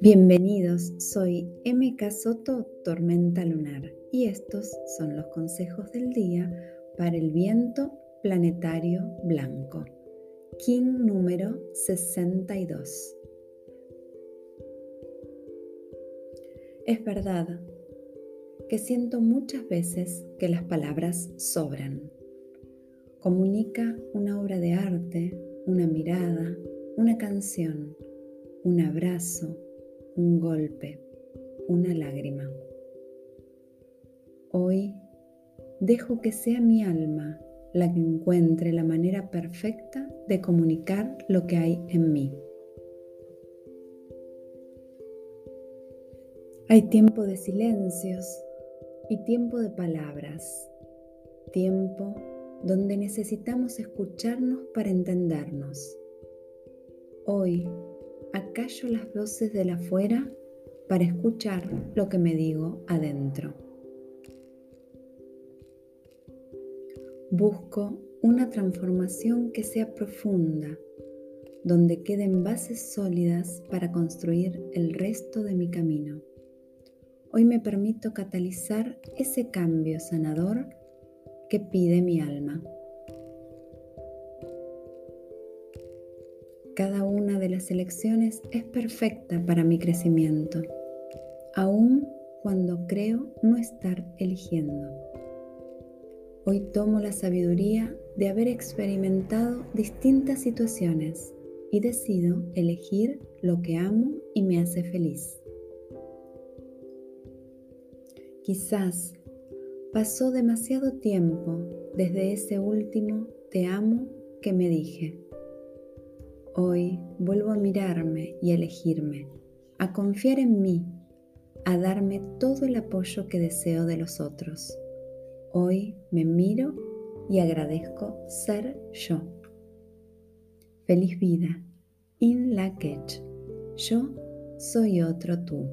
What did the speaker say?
Bienvenidos, soy MK Soto Tormenta Lunar y estos son los consejos del día para el viento planetario blanco, King número 62. Es verdad que siento muchas veces que las palabras sobran. Comunica una obra de arte, una mirada, una canción, un abrazo, un golpe, una lágrima. Hoy dejo que sea mi alma la que encuentre la manera perfecta de comunicar lo que hay en mí. Hay tiempo de silencios y tiempo de palabras, tiempo donde necesitamos escucharnos para entendernos. Hoy acallo las voces de la afuera para escuchar lo que me digo adentro. Busco una transformación que sea profunda, donde queden bases sólidas para construir el resto de mi camino. Hoy me permito catalizar ese cambio sanador que pide mi alma. Cada una de las elecciones es perfecta para mi crecimiento, aun cuando creo no estar eligiendo. Hoy tomo la sabiduría de haber experimentado distintas situaciones y decido elegir lo que amo y me hace feliz. Quizás pasó demasiado tiempo desde ese último te amo que me dije. Hoy vuelvo a mirarme y a elegirme, a confiar en mí, a darme todo el apoyo que deseo de los otros. Hoy me miro y agradezco ser yo. Feliz vida. In la Yo soy otro tú.